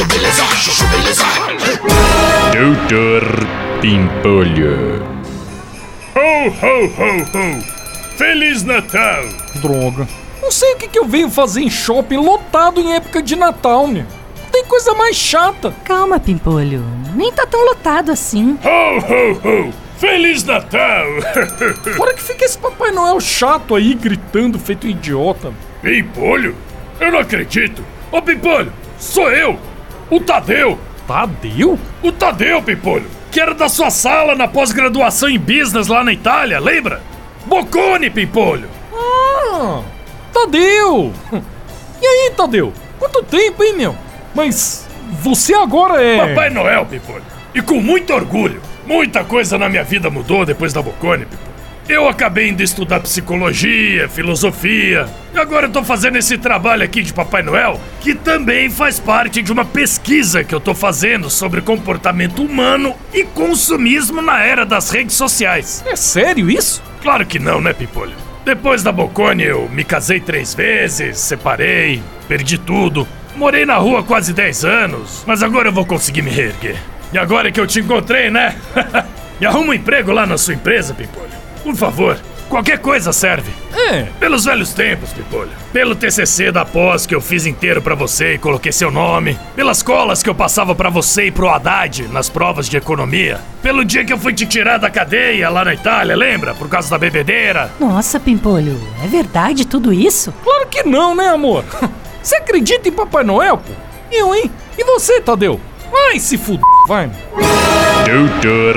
chuchu beleza, chuchu beleza. Doutor Pimpolho. Ho, ho, ho, ho! Feliz Natal! Droga. Não sei o que, que eu venho fazer em shopping lotado em época de Natal, meu. Tem coisa mais chata. Calma, Pimpolho. Nem tá tão lotado assim. Ho, ho, ho! Feliz Natal! Fora que fica esse Papai Noel chato aí, gritando, feito um idiota. Pimpolho? Eu não acredito! Ô Pimpolho, sou eu! O Tadeu! Tadeu? O Tadeu, Pimpolho! Que era da sua sala na pós-graduação em business lá na Itália, lembra? Boccone, Pimpolho! Ah, Tadeu! E aí, Tadeu? Quanto tempo, hein, meu? Mas você agora é. Papai Noel, Pimpolho! E com muito orgulho! Muita coisa na minha vida mudou depois da Boccone, Pimpolho. Eu acabei indo estudar psicologia, filosofia, e agora eu tô fazendo esse trabalho aqui de Papai Noel, que também faz parte de uma pesquisa que eu tô fazendo sobre comportamento humano e consumismo na era das redes sociais. É sério isso? Claro que não, né, Pimpolho? Depois da Boccone eu me casei três vezes, separei, perdi tudo, morei na rua quase 10 anos, mas agora eu vou conseguir me reerguer. E agora que eu te encontrei, né? e arruma um emprego lá na sua empresa, Pimpolho. Por favor, qualquer coisa serve. É. Pelos velhos tempos, Pipolho. Pelo TCC da pós que eu fiz inteiro pra você e coloquei seu nome. Pelas colas que eu passava pra você e pro Haddad nas provas de economia. Pelo dia que eu fui te tirar da cadeia lá na Itália, lembra? Por causa da bebedeira. Nossa, Pimpolho, é verdade tudo isso? Claro que não, né, amor? Você acredita em Papai Noel, pô? Eu, hein? E você, Tadeu? Vai se fuder, vai. Doutor